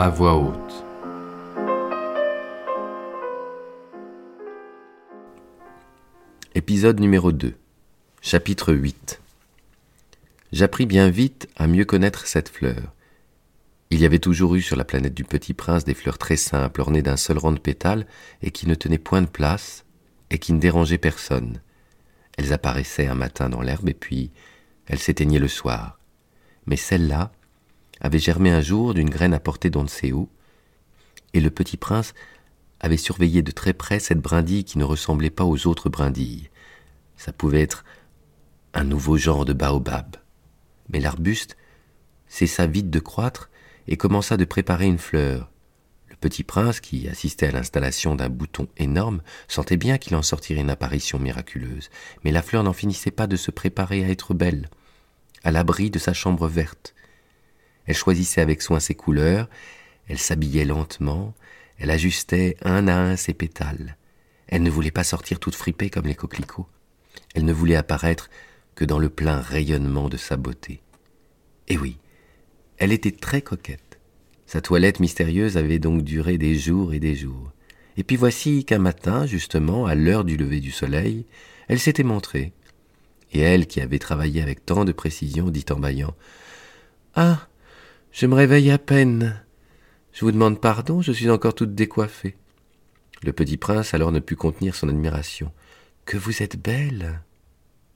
à voix haute. Épisode numéro 2 Chapitre 8 J'appris bien vite à mieux connaître cette fleur. Il y avait toujours eu sur la planète du Petit Prince des fleurs très simples, ornées d'un seul rang de pétales, et qui ne tenaient point de place, et qui ne dérangeaient personne. Elles apparaissaient un matin dans l'herbe, et puis elles s'éteignaient le soir. Mais celle-là avait germé un jour d'une graine apportée d'on ne sait et le Petit Prince avait surveillé de très près cette brindille qui ne ressemblait pas aux autres brindilles. Ça pouvait être un nouveau genre de baobab. Mais l'arbuste cessa vite de croître et commença de préparer une fleur. Le petit prince, qui assistait à l'installation d'un bouton énorme, sentait bien qu'il en sortirait une apparition miraculeuse, mais la fleur n'en finissait pas de se préparer à être belle, à l'abri de sa chambre verte. Elle choisissait avec soin ses couleurs, elle s'habillait lentement, elle ajustait un à un ses pétales. Elle ne voulait pas sortir toute fripée comme les coquelicots. Elle ne voulait apparaître que dans le plein rayonnement de sa beauté. Et oui, elle était très coquette. Sa toilette mystérieuse avait donc duré des jours et des jours. Et puis voici qu'un matin, justement, à l'heure du lever du soleil, elle s'était montrée. Et elle, qui avait travaillé avec tant de précision, dit en bâillant Ah, je me réveille à peine. Je vous demande pardon, je suis encore toute décoiffée. Le petit prince alors ne put contenir son admiration. Que vous êtes belle.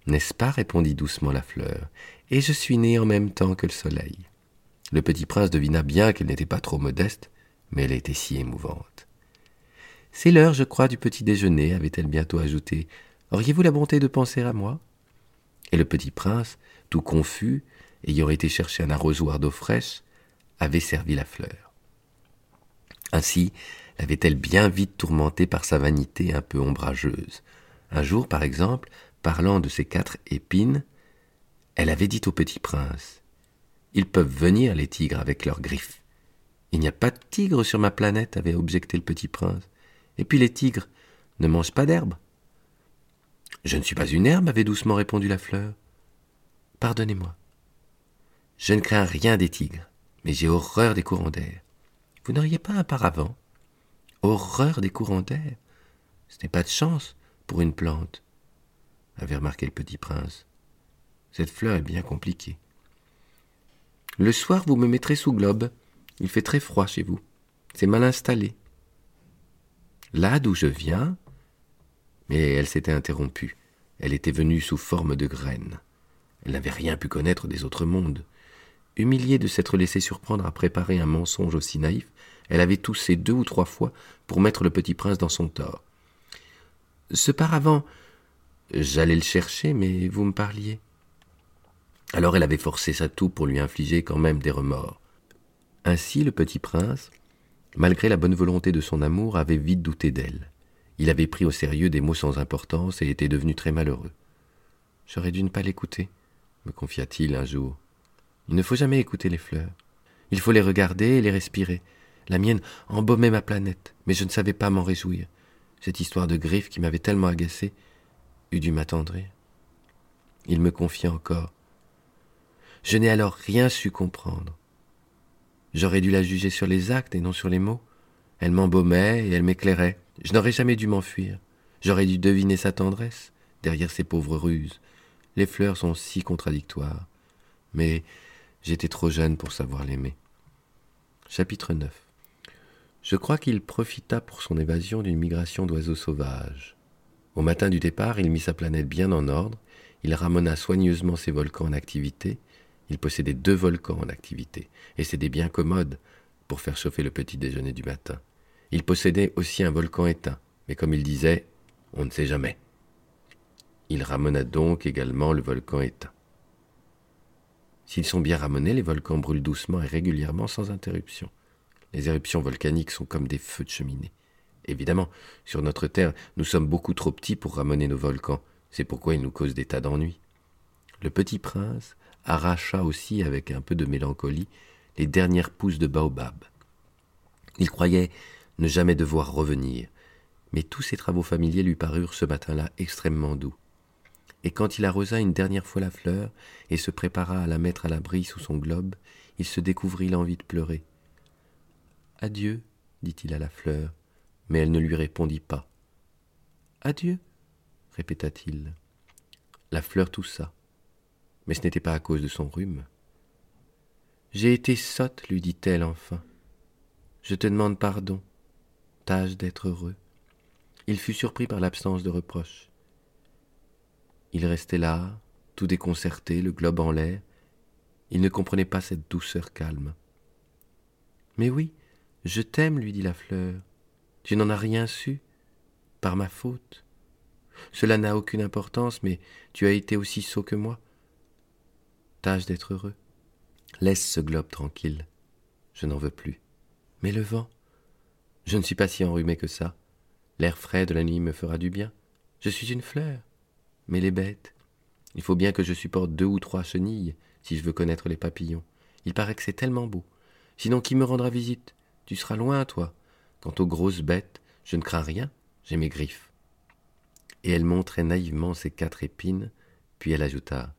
N'est-ce pas? répondit doucement la fleur, et je suis née en même temps que le soleil. Le petit prince devina bien qu'elle n'était pas trop modeste, mais elle était si émouvante. C'est l'heure, je crois, du petit déjeuner, avait-elle bientôt ajouté. Auriez-vous la bonté de penser à moi? Et le petit prince, tout confus, ayant été chercher un arrosoir d'eau fraîche, avait servi la fleur. Ainsi l'avait-elle bien vite tourmentée par sa vanité un peu ombrageuse. Un jour, par exemple, parlant de ses quatre épines, elle avait dit au petit prince Ils peuvent venir, les tigres, avec leurs griffes. Il n'y a pas de tigres sur ma planète, avait objecté le petit prince. Et puis les tigres ne mangent pas d'herbe. Je ne suis pas une herbe, avait doucement répondu la fleur. Pardonnez-moi. Je ne crains rien des tigres, mais j'ai horreur des courants d'air. Vous n'auriez pas un paravent? Horreur des courants d'air? Ce n'est pas de chance pour une plante avait remarqué le petit prince. Cette fleur est bien compliquée. Le soir, vous me mettrez sous globe. Il fait très froid chez vous. C'est mal installé. Là d'où je viens. Mais elle s'était interrompue. Elle était venue sous forme de graine. Elle n'avait rien pu connaître des autres mondes. Humiliée de s'être laissée surprendre à préparer un mensonge aussi naïf, elle avait toussé deux ou trois fois pour mettre le petit prince dans son tort. Ce paravent, J'allais le chercher, mais vous me parliez. Alors elle avait forcé sa toux pour lui infliger quand même des remords. Ainsi le petit prince, malgré la bonne volonté de son amour, avait vite douté d'elle. Il avait pris au sérieux des mots sans importance et était devenu très malheureux. J'aurais dû ne pas l'écouter, me confia-t-il un jour. Il ne faut jamais écouter les fleurs. Il faut les regarder et les respirer. La mienne embaumait ma planète, mais je ne savais pas m'en réjouir. Cette histoire de griffes qui m'avait tellement agacé eût dû m'attendrir. Il me confia encore. Je n'ai alors rien su comprendre. J'aurais dû la juger sur les actes et non sur les mots. Elle m'embaumait et elle m'éclairait. Je n'aurais jamais dû m'enfuir. J'aurais dû deviner sa tendresse derrière ses pauvres ruses. Les fleurs sont si contradictoires. Mais j'étais trop jeune pour savoir l'aimer. Chapitre 9 Je crois qu'il profita pour son évasion d'une migration d'oiseaux sauvages. Au matin du départ, il mit sa planète bien en ordre, il ramena soigneusement ses volcans en activité, il possédait deux volcans en activité, et c'était bien commode pour faire chauffer le petit déjeuner du matin. Il possédait aussi un volcan éteint, mais comme il disait, on ne sait jamais. Il ramena donc également le volcan éteint. S'ils sont bien ramenés, les volcans brûlent doucement et régulièrement sans interruption. Les éruptions volcaniques sont comme des feux de cheminée. Évidemment, sur notre Terre, nous sommes beaucoup trop petits pour ramener nos volcans. C'est pourquoi ils nous causent des tas d'ennuis. Le petit prince arracha aussi, avec un peu de mélancolie, les dernières pousses de baobab. Il croyait ne jamais devoir revenir, mais tous ses travaux familiers lui parurent ce matin-là extrêmement doux. Et quand il arrosa une dernière fois la fleur et se prépara à la mettre à l'abri sous son globe, il se découvrit l'envie de pleurer. Adieu, dit-il à la fleur, mais elle ne lui répondit pas. Adieu, répéta-t-il. La fleur toussa, mais ce n'était pas à cause de son rhume. J'ai été sotte, lui dit-elle enfin. Je te demande pardon. Tâche d'être heureux. Il fut surpris par l'absence de reproche. Il restait là, tout déconcerté, le globe en l'air. Il ne comprenait pas cette douceur calme. Mais oui, je t'aime, lui dit la fleur. Tu n'en as rien su, par ma faute. Cela n'a aucune importance, mais tu as été aussi sot que moi. Tâche d'être heureux. Laisse ce globe tranquille. Je n'en veux plus. Mais le vent Je ne suis pas si enrhumé que ça. L'air frais de la nuit me fera du bien. Je suis une fleur. Mais les bêtes Il faut bien que je supporte deux ou trois chenilles si je veux connaître les papillons. Il paraît que c'est tellement beau. Sinon, qui me rendra visite? Tu seras loin, toi. Quant aux grosses bêtes, je ne crains rien, j'ai mes griffes. Et elle montrait naïvement ses quatre épines, puis elle ajouta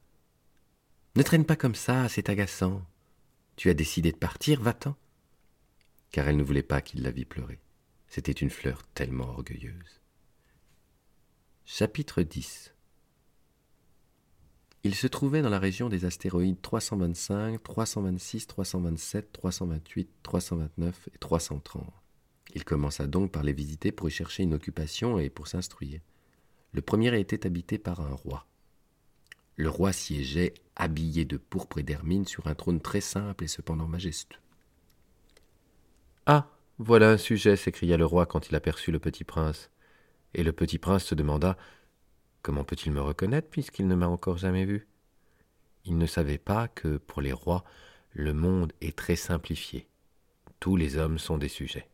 Ne traîne pas comme ça, c'est agaçant. Tu as décidé de partir, va-t'en. Car elle ne voulait pas qu'il la vît pleurer. C'était une fleur tellement orgueilleuse. Chapitre 10 Il se trouvait dans la région des astéroïdes 325, 326, 327, 328, 329 et 330. Il commença donc par les visiter pour y chercher une occupation et pour s'instruire. Le premier était habité par un roi. Le roi siégeait, habillé de pourpre et d'hermine, sur un trône très simple et cependant majestueux. Ah. Voilà un sujet, s'écria le roi quand il aperçut le petit prince. Et le petit prince se demanda. Comment peut il me reconnaître puisqu'il ne m'a encore jamais vu? Il ne savait pas que, pour les rois, le monde est très simplifié. Tous les hommes sont des sujets.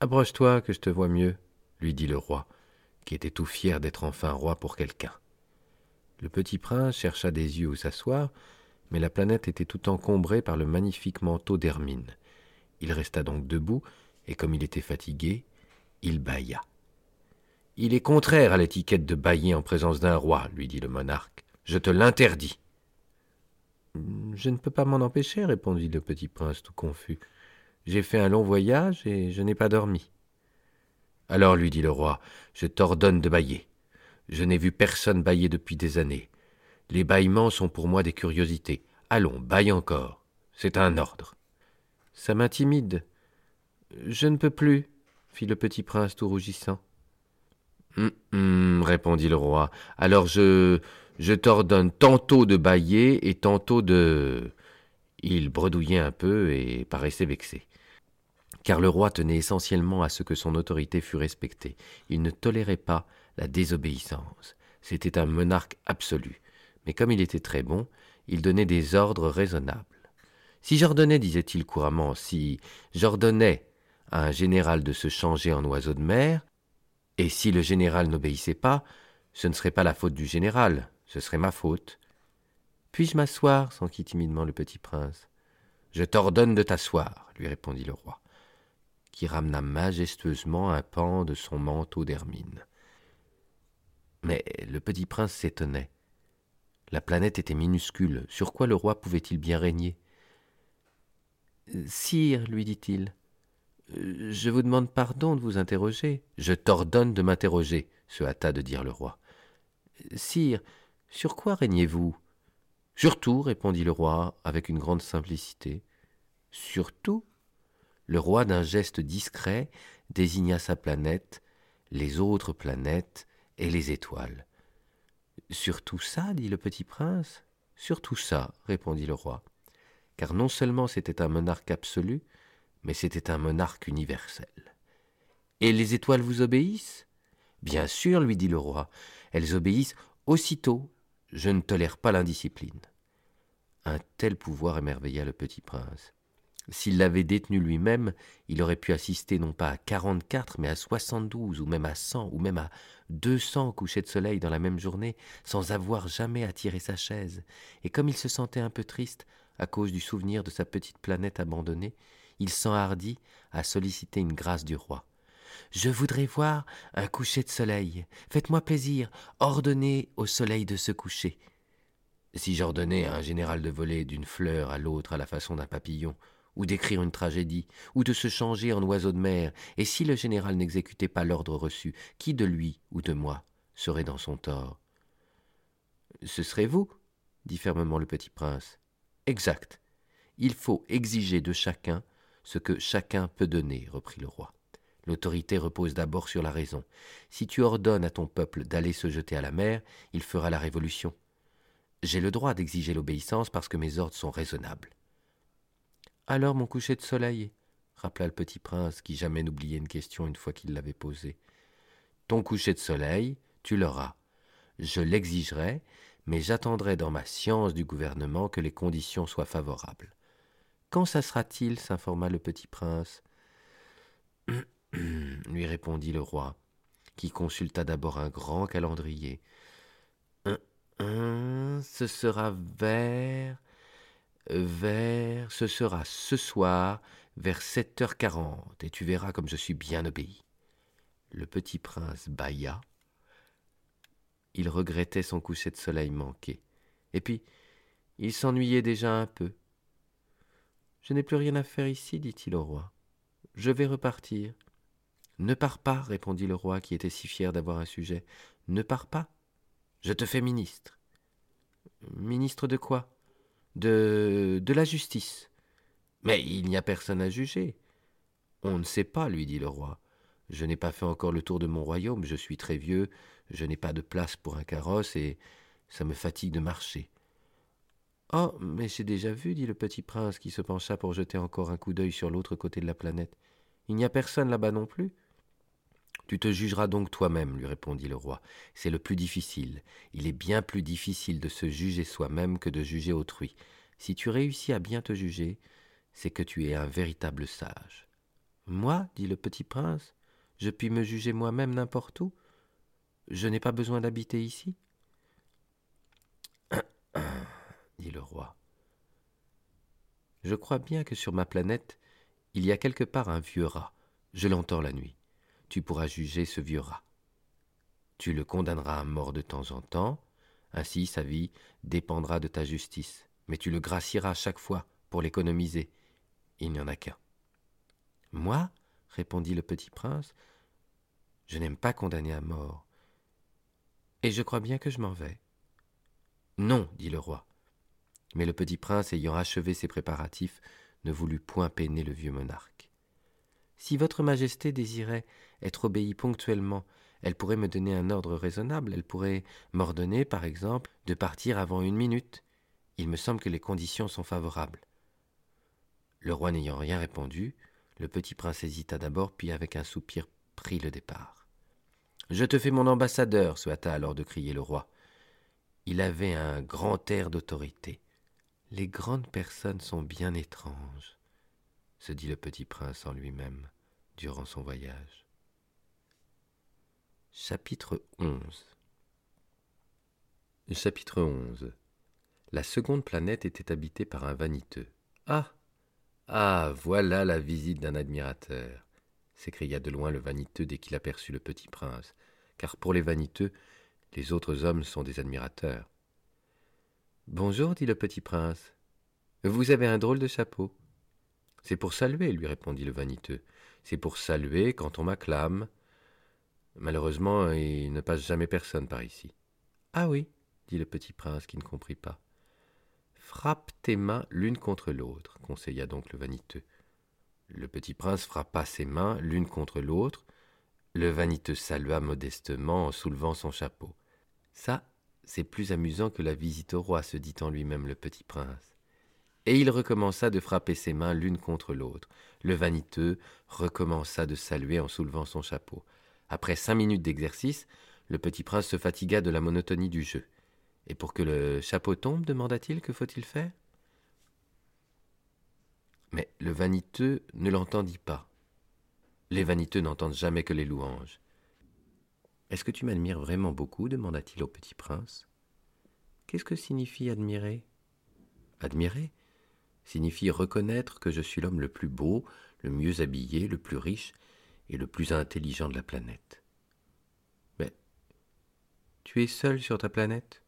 Approche-toi, que je te vois mieux, lui dit le roi, qui était tout fier d'être enfin roi pour quelqu'un. Le petit prince chercha des yeux où s'asseoir, mais la planète était tout encombrée par le magnifique manteau d'hermine. Il resta donc debout, et comme il était fatigué, il bâilla. Il est contraire à l'étiquette de bailler en présence d'un roi, lui dit le monarque. Je te l'interdis. Je ne peux pas m'en empêcher, répondit le petit prince tout confus. J'ai fait un long voyage et je n'ai pas dormi. Alors, lui dit le roi, je t'ordonne de bailler. Je n'ai vu personne bailler depuis des années. Les bâillements sont pour moi des curiosités. Allons, baille encore. C'est un ordre. Ça m'intimide. Je ne peux plus, fit le petit prince tout rougissant. Hum, hum, répondit le roi. Alors je. je t'ordonne tantôt de bailler et tantôt de. Il bredouillait un peu et paraissait vexé. Car le roi tenait essentiellement à ce que son autorité fût respectée. Il ne tolérait pas la désobéissance. C'était un monarque absolu. Mais comme il était très bon, il donnait des ordres raisonnables. Si j'ordonnais, disait-il couramment, si j'ordonnais à un général de se changer en oiseau de mer, et si le général n'obéissait pas, ce ne serait pas la faute du général, ce serait ma faute. Puis-je m'asseoir s'enquit timidement le petit prince? Je t'ordonne de t'asseoir, lui répondit le roi, qui ramena majestueusement un pan de son manteau d'hermine. Mais le petit prince s'étonnait. La planète était minuscule, sur quoi le roi pouvait-il bien régner? Sire, lui dit-il, je vous demande pardon de vous interroger. Je t'ordonne de m'interroger, se hâta de dire le roi. Sire, sur quoi régnez-vous? Sur tout, répondit le roi avec une grande simplicité. Sur tout? Le roi, d'un geste discret, désigna sa planète, les autres planètes, et les étoiles. Sur tout ça, dit le petit prince? Sur tout ça, répondit le roi, car non seulement c'était un monarque absolu, mais c'était un monarque universel. Et les étoiles vous obéissent? Bien sûr, lui dit le roi, elles obéissent aussitôt. Je ne tolère pas l'indiscipline. Un tel pouvoir émerveilla le petit prince. S'il l'avait détenu lui-même, il aurait pu assister non pas à quarante-quatre, mais à soixante-douze, ou même à cent, ou même à deux cents couchers de soleil dans la même journée, sans avoir jamais tirer sa chaise. Et comme il se sentait un peu triste, à cause du souvenir de sa petite planète abandonnée, il s'enhardit à solliciter une grâce du roi. Je voudrais voir un coucher de soleil. Faites-moi plaisir, ordonnez au soleil de se coucher. Si j'ordonnais à un général de voler d'une fleur à l'autre à la façon d'un papillon, ou d'écrire une tragédie, ou de se changer en oiseau de mer, et si le général n'exécutait pas l'ordre reçu, qui de lui ou de moi serait dans son tort? Ce serait vous, dit fermement le petit prince. Exact. Il faut exiger de chacun ce que chacun peut donner, reprit le roi. L'autorité repose d'abord sur la raison. Si tu ordonnes à ton peuple d'aller se jeter à la mer, il fera la révolution. J'ai le droit d'exiger l'obéissance parce que mes ordres sont raisonnables. Alors mon coucher de soleil, rappela le petit prince, qui jamais n'oubliait une question une fois qu'il l'avait posée. Ton coucher de soleil, tu l'auras. Je l'exigerai, mais j'attendrai dans ma science du gouvernement que les conditions soient favorables. Quand ça sera-t-il s'informa le petit prince. lui répondit le roi, qui consulta d'abord un grand calendrier. ce sera vers. vers. ce sera ce soir, vers sept heures quarante, et tu verras comme je suis bien obéi. Le petit prince bâilla. Il regrettait son coucher de soleil manqué. Et puis, il s'ennuyait déjà un peu. Je n'ai plus rien à faire ici, dit-il au roi. Je vais repartir. Ne pars pas, répondit le roi, qui était si fier d'avoir un sujet. Ne pars pas. Je te fais ministre. Ministre de quoi? De. de la justice. Mais il n'y a personne à juger. On ne sait pas, lui dit le roi. Je n'ai pas fait encore le tour de mon royaume, je suis très vieux, je n'ai pas de place pour un carrosse et ça me fatigue de marcher. Oh, mais j'ai déjà vu, dit le petit prince, qui se pencha pour jeter encore un coup d'œil sur l'autre côté de la planète. Il n'y a personne là-bas non plus. Tu te jugeras donc toi-même, lui répondit le roi. C'est le plus difficile. Il est bien plus difficile de se juger soi-même que de juger autrui. Si tu réussis à bien te juger, c'est que tu es un véritable sage. Moi, dit le petit prince, je puis me juger moi-même n'importe où. Je n'ai pas besoin d'habiter ici dit le Je crois bien que sur ma planète, il y a quelque part un vieux rat. Je l'entends la nuit. Tu pourras juger ce vieux rat. Tu le condamneras à mort de temps en temps, ainsi sa vie dépendra de ta justice, mais tu le gracieras chaque fois pour l'économiser. Il n'y en a qu'un. Moi répondit le petit prince, je n'aime pas condamner à mort. Et je crois bien que je m'en vais. Non, dit le roi. Mais le petit prince, ayant achevé ses préparatifs, ne voulut point peiner le vieux monarque. Si votre majesté désirait être obéie ponctuellement, elle pourrait me donner un ordre raisonnable, elle pourrait m'ordonner, par exemple, de partir avant une minute. Il me semble que les conditions sont favorables. Le roi n'ayant rien répondu, le petit prince hésita d'abord, puis avec un soupir prit le départ. Je te fais mon ambassadeur, se hâta alors de crier le roi. Il avait un grand air d'autorité. Les grandes personnes sont bien étranges, se dit le petit prince en lui-même durant son voyage. Chapitre 11 Chapitre 11 La seconde planète était habitée par un vaniteux. Ah Ah Voilà la visite d'un admirateur s'écria de loin le vaniteux dès qu'il aperçut le petit prince, car pour les vaniteux, les autres hommes sont des admirateurs. Bonjour, dit le petit prince. Vous avez un drôle de chapeau. C'est pour saluer, lui répondit le vaniteux. C'est pour saluer quand on m'acclame. Malheureusement, il ne passe jamais personne par ici. Ah oui, dit le petit prince qui ne comprit pas. Frappe tes mains l'une contre l'autre, conseilla donc le vaniteux. Le petit prince frappa ses mains l'une contre l'autre. Le vaniteux salua modestement en soulevant son chapeau. Ça, c'est plus amusant que la visite au roi, se dit en lui-même le petit prince. Et il recommença de frapper ses mains l'une contre l'autre. Le vaniteux recommença de saluer en soulevant son chapeau. Après cinq minutes d'exercice, le petit prince se fatigua de la monotonie du jeu. Et pour que le chapeau tombe, demanda-t-il, que faut-il faire? Mais le vaniteux ne l'entendit pas. Les vaniteux n'entendent jamais que les louanges. Est-ce que tu m'admires vraiment beaucoup demanda-t-il au petit prince. Qu'est-ce que signifie admirer? Admirer signifie reconnaître que je suis l'homme le plus beau, le mieux habillé, le plus riche et le plus intelligent de la planète. Mais tu es seul sur ta planète?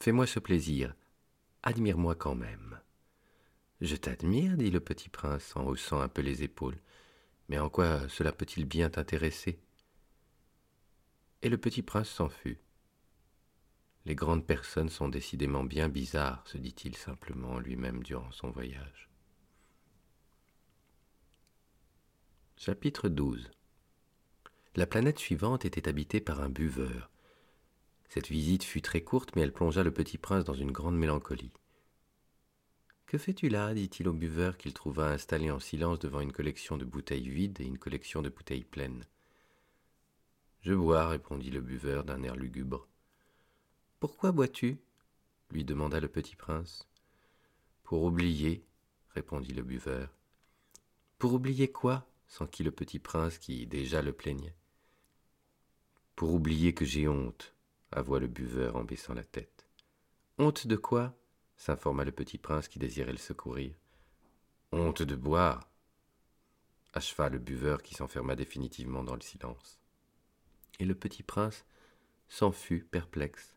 Fais-moi ce plaisir, admire-moi quand même. Je t'admire, dit le petit prince en haussant un peu les épaules. Mais en quoi cela peut-il bien t'intéresser? Et le petit prince s'en fut. Les grandes personnes sont décidément bien bizarres, se dit-il simplement lui-même durant son voyage. Chapitre 12 La planète suivante était habitée par un buveur. Cette visite fut très courte, mais elle plongea le petit prince dans une grande mélancolie. Que fais-tu là? dit-il au buveur qu'il trouva installé en silence devant une collection de bouteilles vides et une collection de bouteilles pleines. Je bois, répondit le buveur d'un air lugubre. Pourquoi bois-tu? lui demanda le petit prince. Pour oublier, répondit le buveur. Pour oublier quoi? s'enquit le petit prince qui déjà le plaignait. Pour oublier que j'ai honte, avoua le buveur en baissant la tête. Honte de quoi? s'informa le petit prince qui désirait le secourir. Honte de boire acheva le buveur qui s'enferma définitivement dans le silence. Et le petit prince s'en fut perplexe.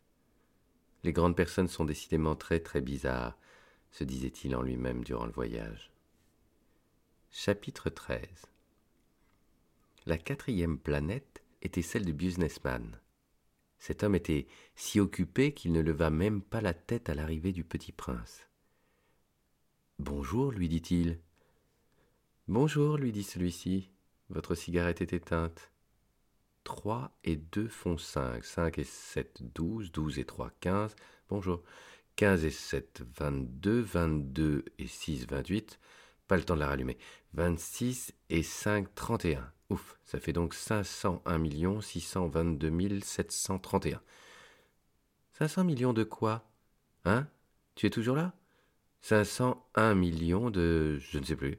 Les grandes personnes sont décidément très très bizarres, se disait-il en lui-même durant le voyage. Chapitre 13 La quatrième planète était celle du businessman. Cet homme était si occupé qu'il ne leva même pas la tête à l'arrivée du petit prince. Bonjour, lui dit-il. Bonjour, lui dit celui-ci. Votre cigarette est éteinte. Trois et deux font cinq. Cinq et sept, douze. Douze et trois, quinze. Bonjour. Quinze et sept, vingt-deux. Vingt-deux et six, vingt-huit. Pas le temps de la rallumer. Vingt-six et cinq, trente et un. Ouf, ça fait donc 501 622 731. 500 millions de quoi? Hein? Tu es toujours là? 501 millions de... je ne sais plus.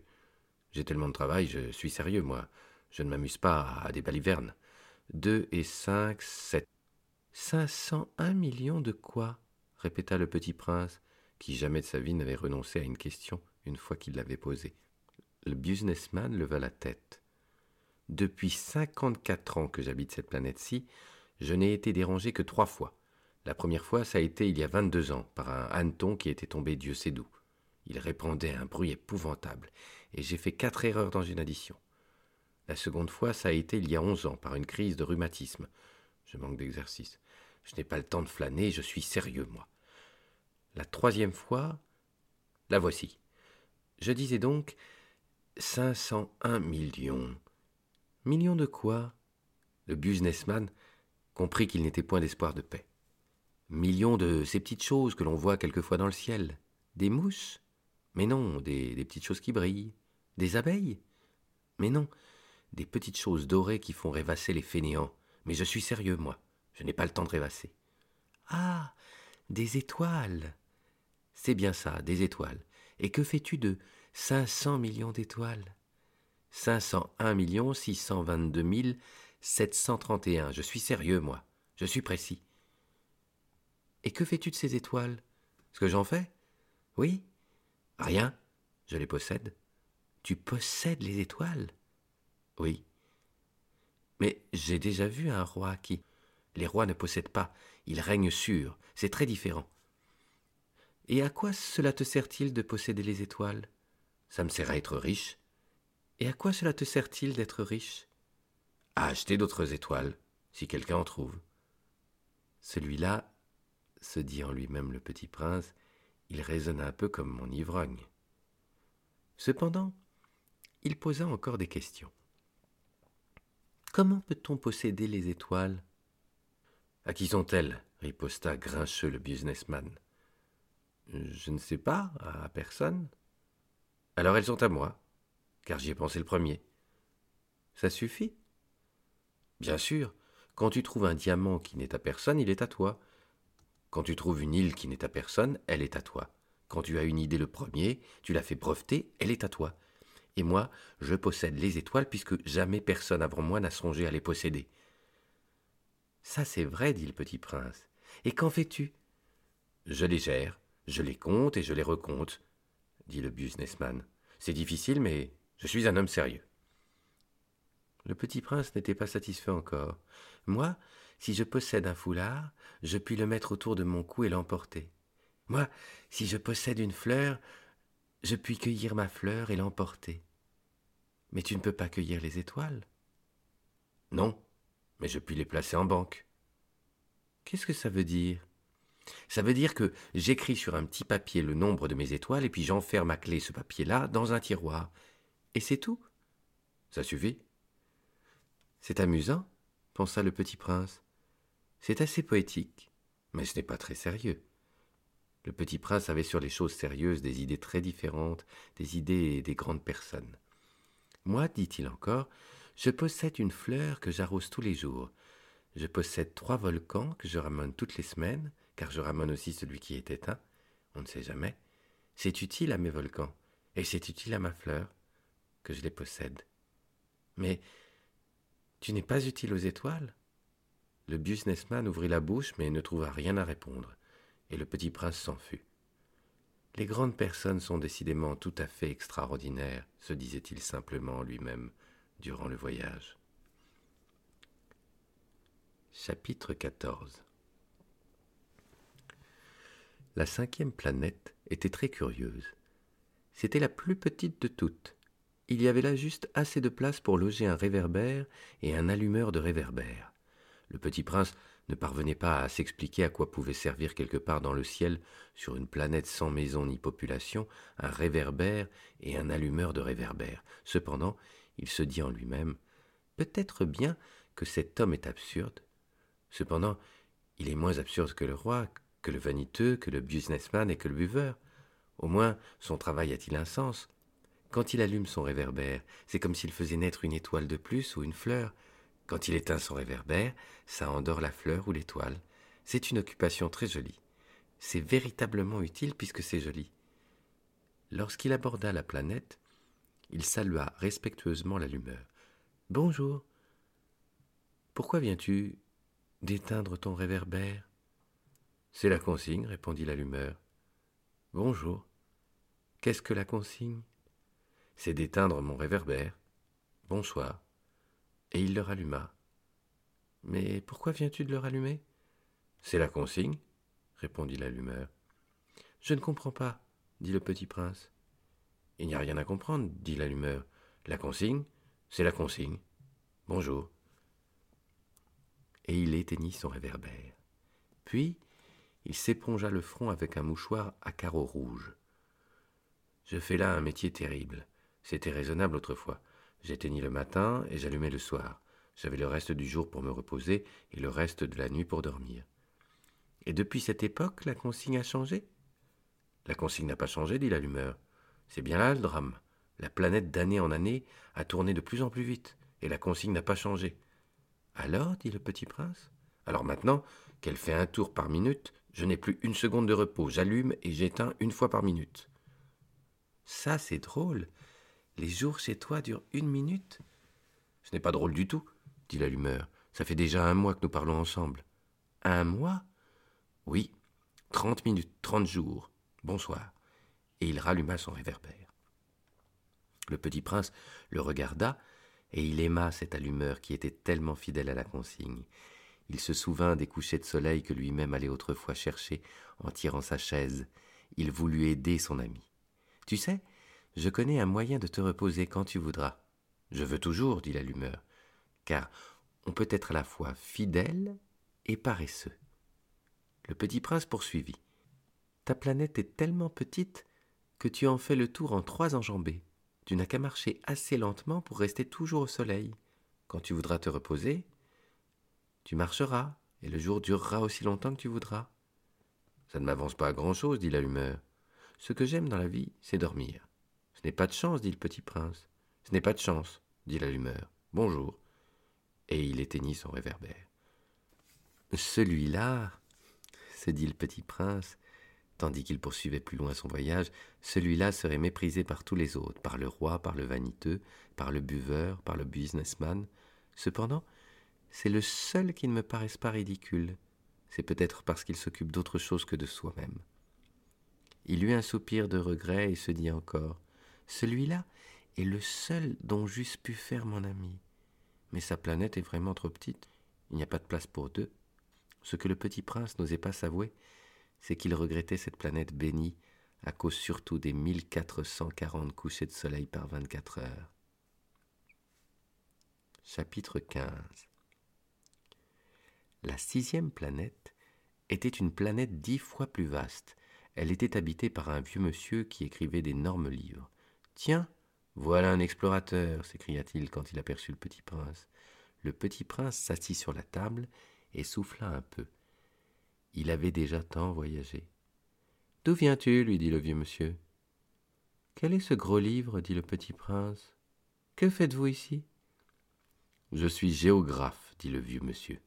J'ai tellement de travail, je suis sérieux, moi. Je ne m'amuse pas à des balivernes. 2 et 5, 7. 501 millions de quoi? répéta le petit prince, qui jamais de sa vie n'avait renoncé à une question une fois qu'il l'avait posée. Le businessman leva la tête. Depuis cinquante-quatre ans que j'habite cette planète-ci, je n'ai été dérangé que trois fois. La première fois, ça a été il y a vingt-deux ans, par un hanneton qui était tombé Dieu sait d'où. Il répandait un bruit épouvantable, et j'ai fait quatre erreurs dans une addition. La seconde fois, ça a été il y a onze ans, par une crise de rhumatisme. Je manque d'exercice. Je n'ai pas le temps de flâner, je suis sérieux, moi. La troisième fois, la voici. Je disais donc cinq cent un millions. Millions de quoi? Le businessman comprit qu'il n'était point d'espoir de paix. Millions de ces petites choses que l'on voit quelquefois dans le ciel. Des mousses? Mais non, des, des petites choses qui brillent. Des abeilles? Mais non, des petites choses dorées qui font rêvasser les fainéants. Mais je suis sérieux, moi. Je n'ai pas le temps de rêvasser. Ah Des étoiles C'est bien ça, des étoiles. Et que fais-tu de cinq cents millions d'étoiles? 501 622 731. Je suis sérieux, moi. Je suis précis. Et que fais-tu de ces étoiles? Ce que j'en fais? Oui Rien. Je les possède. Tu possèdes les étoiles? Oui. Mais j'ai déjà vu un roi qui. Les rois ne possèdent pas, ils règnent sûrs, c'est très différent. Et à quoi cela te sert-il de posséder les étoiles? Ça me sert à être riche, et à quoi cela te sert-il d'être riche? À acheter d'autres étoiles, si quelqu'un en trouve. Celui-là, se dit en lui-même le petit prince, il résonne un peu comme mon ivrogne. Cependant, il posa encore des questions. Comment peut-on posséder les étoiles? À qui sont-elles? riposta grincheux le businessman. Je ne sais pas, à personne. Alors elles sont à moi car j'y ai pensé le premier. Ça suffit? Bien sûr, quand tu trouves un diamant qui n'est à personne, il est à toi. Quand tu trouves une île qui n'est à personne, elle est à toi. Quand tu as une idée le premier, tu l'as fait breveter, elle est à toi. Et moi, je possède les étoiles puisque jamais personne avant moi n'a songé à les posséder. Ça c'est vrai, dit le petit prince. Et qu'en fais-tu? Je les gère, je les compte et je les recompte, dit le businessman. C'est difficile, mais je suis un homme sérieux. Le petit prince n'était pas satisfait encore. Moi, si je possède un foulard, je puis le mettre autour de mon cou et l'emporter. Moi, si je possède une fleur, je puis cueillir ma fleur et l'emporter. Mais tu ne peux pas cueillir les étoiles. Non, mais je puis les placer en banque. Qu'est-ce que ça veut dire? Ça veut dire que j'écris sur un petit papier le nombre de mes étoiles et puis j'enferme à clé ce papier-là dans un tiroir. Et c'est tout. Ça suffit. C'est amusant, pensa le petit prince. C'est assez poétique, mais ce n'est pas très sérieux. Le petit prince avait sur les choses sérieuses des idées très différentes des idées des grandes personnes. Moi, dit-il encore, je possède une fleur que j'arrose tous les jours. Je possède trois volcans que je ramène toutes les semaines, car je ramène aussi celui qui est éteint. On ne sait jamais. C'est utile à mes volcans, et c'est utile à ma fleur, que je les possède. Mais tu n'es pas utile aux étoiles? Le businessman ouvrit la bouche, mais ne trouva rien à répondre, et le petit prince s'en fut. Les grandes personnes sont décidément tout à fait extraordinaires, se disait-il simplement lui-même durant le voyage. Chapitre 14 La cinquième planète était très curieuse. C'était la plus petite de toutes. Il y avait là juste assez de place pour loger un réverbère et un allumeur de réverbère. Le petit prince ne parvenait pas à s'expliquer à quoi pouvait servir quelque part dans le ciel, sur une planète sans maison ni population, un réverbère et un allumeur de réverbère. Cependant, il se dit en lui-même Peut-être bien que cet homme est absurde. Cependant, il est moins absurde que le roi, que le vaniteux, que le businessman et que le buveur. Au moins, son travail a-t-il un sens? Quand il allume son réverbère, c'est comme s'il faisait naître une étoile de plus ou une fleur. Quand il éteint son réverbère, ça endort la fleur ou l'étoile. C'est une occupation très jolie. C'est véritablement utile puisque c'est joli. Lorsqu'il aborda la planète, il salua respectueusement l'allumeur. Bonjour. Pourquoi viens-tu d'éteindre ton réverbère C'est la consigne, répondit l'allumeur. Bonjour. Qu'est-ce que la consigne C'est d'éteindre mon réverbère. Bonsoir et il le ralluma. Mais pourquoi viens-tu de le rallumer? C'est la consigne, répondit l'allumeur. Je ne comprends pas, dit le petit prince. Il n'y a rien à comprendre, dit l'allumeur. La consigne, c'est la consigne. Bonjour. Et il éteignit son réverbère. Puis, il s'épongea le front avec un mouchoir à carreaux rouges. Je fais là un métier terrible. C'était raisonnable autrefois. J'éteignis le matin et j'allumais le soir. J'avais le reste du jour pour me reposer et le reste de la nuit pour dormir. Et depuis cette époque, la consigne a changé? La consigne n'a pas changé, dit l'allumeur. C'est bien là le drame. La planète d'année en année a tourné de plus en plus vite, et la consigne n'a pas changé. Alors, dit le petit prince, alors maintenant qu'elle fait un tour par minute, je n'ai plus une seconde de repos, j'allume et j'éteins une fois par minute. Ça, c'est drôle. Les jours chez toi durent une minute? Ce n'est pas drôle du tout, dit l'allumeur. Ça fait déjà un mois que nous parlons ensemble. Un mois? Oui, trente minutes, trente jours. Bonsoir. Et il ralluma son réverbère. Le petit prince le regarda, et il aima cette allumeur qui était tellement fidèle à la consigne. Il se souvint des couchers de soleil que lui-même allait autrefois chercher en tirant sa chaise. Il voulut aider son ami. Tu sais, je connais un moyen de te reposer quand tu voudras. Je veux toujours, dit l'allumeur, car on peut être à la fois fidèle et paresseux. Le petit prince poursuivit. Ta planète est tellement petite que tu en fais le tour en trois enjambées. Tu n'as qu'à marcher assez lentement pour rester toujours au soleil. Quand tu voudras te reposer, tu marcheras, et le jour durera aussi longtemps que tu voudras. Ça ne m'avance pas à grand-chose, dit l'allumeur. Ce que j'aime dans la vie, c'est dormir. Ce n'est pas de chance, dit le petit prince. Ce n'est pas de chance, dit l'allumeur. Bonjour. Et il éteignit son réverbère. Celui-là, se dit le petit prince, tandis qu'il poursuivait plus loin son voyage, celui-là serait méprisé par tous les autres, par le roi, par le vaniteux, par le buveur, par le businessman. Cependant, c'est le seul qui ne me paraisse pas ridicule. C'est peut-être parce qu'il s'occupe d'autre chose que de soi-même. Il eut un soupir de regret et se dit encore celui-là est le seul dont j'eusse pu faire mon ami. Mais sa planète est vraiment trop petite. Il n'y a pas de place pour deux. Ce que le petit prince n'osait pas s'avouer, c'est qu'il regrettait cette planète bénie à cause surtout des 1440 couchers de soleil par 24 heures. Chapitre 15 La sixième planète était une planète dix fois plus vaste. Elle était habitée par un vieux monsieur qui écrivait d'énormes livres. Tiens, voilà un explorateur, s'écria-t-il quand il aperçut le petit prince. Le petit prince s'assit sur la table et souffla un peu. Il avait déjà tant voyagé. D'où viens-tu lui dit le vieux monsieur. Quel est ce gros livre dit le petit prince. Que faites-vous ici? Je suis géographe, dit le vieux monsieur.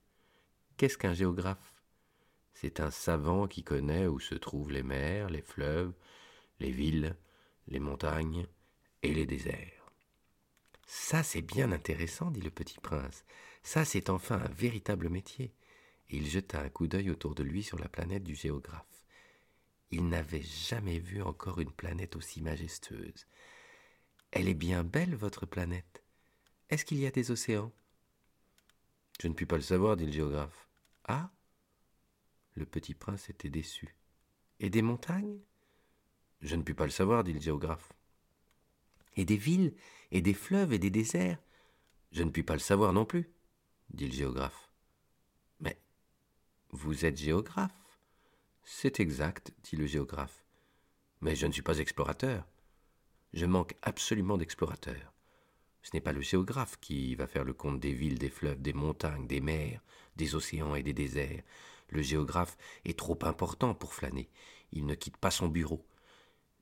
Qu'est-ce qu'un géographe? C'est un savant qui connaît où se trouvent les mers, les fleuves, les villes, les montagnes et les déserts. Ça, c'est bien intéressant, dit le petit prince. Ça, c'est enfin un véritable métier. Et il jeta un coup d'œil autour de lui sur la planète du géographe. Il n'avait jamais vu encore une planète aussi majestueuse. Elle est bien belle, votre planète. Est-ce qu'il y a des océans? Je ne puis pas le savoir, dit le géographe. Ah Le petit prince était déçu. Et des montagnes? Je ne puis pas le savoir, dit le géographe. Et des villes, et des fleuves, et des déserts Je ne puis pas le savoir non plus, dit le géographe. Mais vous êtes géographe c'est exact, dit le géographe. Mais je ne suis pas explorateur. Je manque absolument d'explorateurs. Ce n'est pas le géographe qui va faire le compte des villes, des fleuves, des montagnes, des mers, des océans et des déserts. Le géographe est trop important pour flâner. Il ne quitte pas son bureau.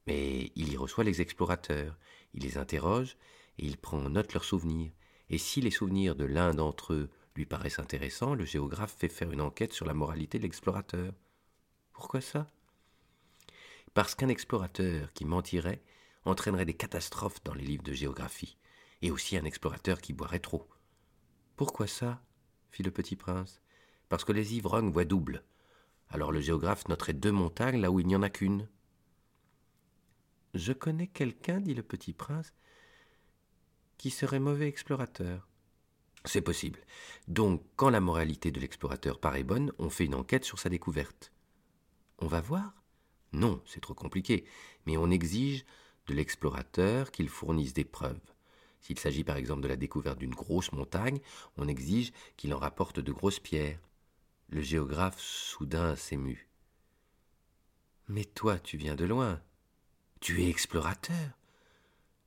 Mais il y reçoit les explorateurs, il les interroge et il prend en note leurs souvenirs. Et si les souvenirs de l'un d'entre eux lui paraissent intéressants, le géographe fait faire une enquête sur la moralité de l'explorateur. Pourquoi ça? Parce qu'un explorateur qui mentirait entraînerait des catastrophes dans les livres de géographie, et aussi un explorateur qui boirait trop. Pourquoi ça? fit le petit prince. Parce que les ivrognes voient double. Alors le géographe noterait deux montagnes là où il n'y en a qu'une. Je connais quelqu'un, dit le petit prince, qui serait mauvais explorateur. C'est possible. Donc, quand la moralité de l'explorateur paraît bonne, on fait une enquête sur sa découverte. On va voir? Non, c'est trop compliqué, mais on exige de l'explorateur qu'il fournisse des preuves. S'il s'agit par exemple de la découverte d'une grosse montagne, on exige qu'il en rapporte de grosses pierres. Le géographe soudain s'émut. Mais toi, tu viens de loin. Tu es explorateur.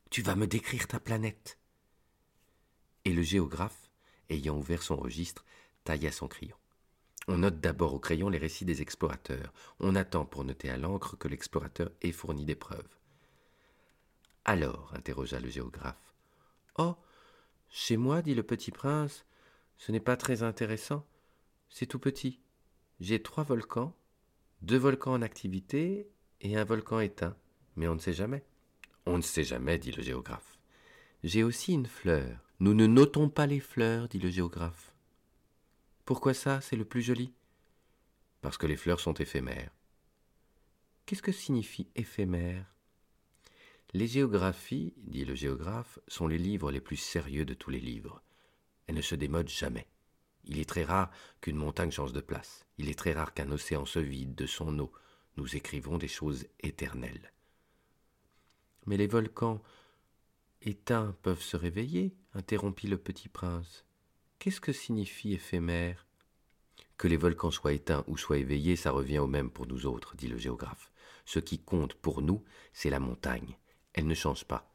Tu vas me décrire ta planète. Et le géographe, ayant ouvert son registre, tailla son crayon. On note d'abord au crayon les récits des explorateurs. On attend pour noter à l'encre que l'explorateur ait fourni des preuves. Alors, interrogea le géographe. Oh. Chez moi, dit le petit prince, ce n'est pas très intéressant. C'est tout petit. J'ai trois volcans, deux volcans en activité et un volcan éteint. Mais on ne sait jamais. On ne sait jamais, dit le géographe. J'ai aussi une fleur. Nous ne notons pas les fleurs, dit le géographe. Pourquoi ça, c'est le plus joli? Parce que les fleurs sont éphémères. Qu'est-ce que signifie éphémère? Les géographies, dit le géographe, sont les livres les plus sérieux de tous les livres. Elles ne se démodent jamais. Il est très rare qu'une montagne change de place. Il est très rare qu'un océan se vide de son eau. Nous écrivons des choses éternelles. Mais les volcans éteints peuvent se réveiller, interrompit le petit prince. Qu'est-ce que signifie éphémère? Que les volcans soient éteints ou soient éveillés, ça revient au même pour nous autres, dit le géographe. Ce qui compte pour nous, c'est la montagne. Elle ne change pas.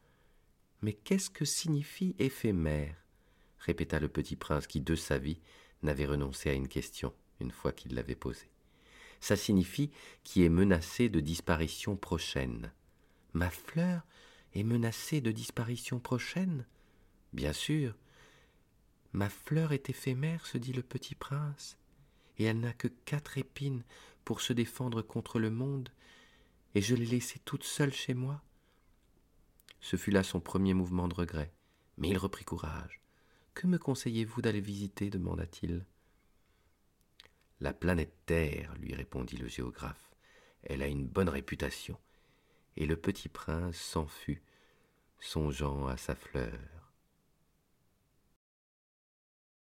Mais qu'est-ce que signifie éphémère? répéta le petit prince qui, de sa vie, n'avait renoncé à une question une fois qu'il l'avait posée. Ça signifie qui est menacé de disparition prochaine. Ma fleur est menacée de disparition prochaine? Bien sûr, Ma fleur est éphémère, se dit le petit prince, et elle n'a que quatre épines pour se défendre contre le monde, et je l'ai laissée toute seule chez moi. Ce fut là son premier mouvement de regret, mais il reprit courage. Que me conseillez-vous d'aller visiter? demanda-t-il. La planète Terre, lui répondit le géographe. Elle a une bonne réputation. Et le petit prince s'en fut, songeant à sa fleur.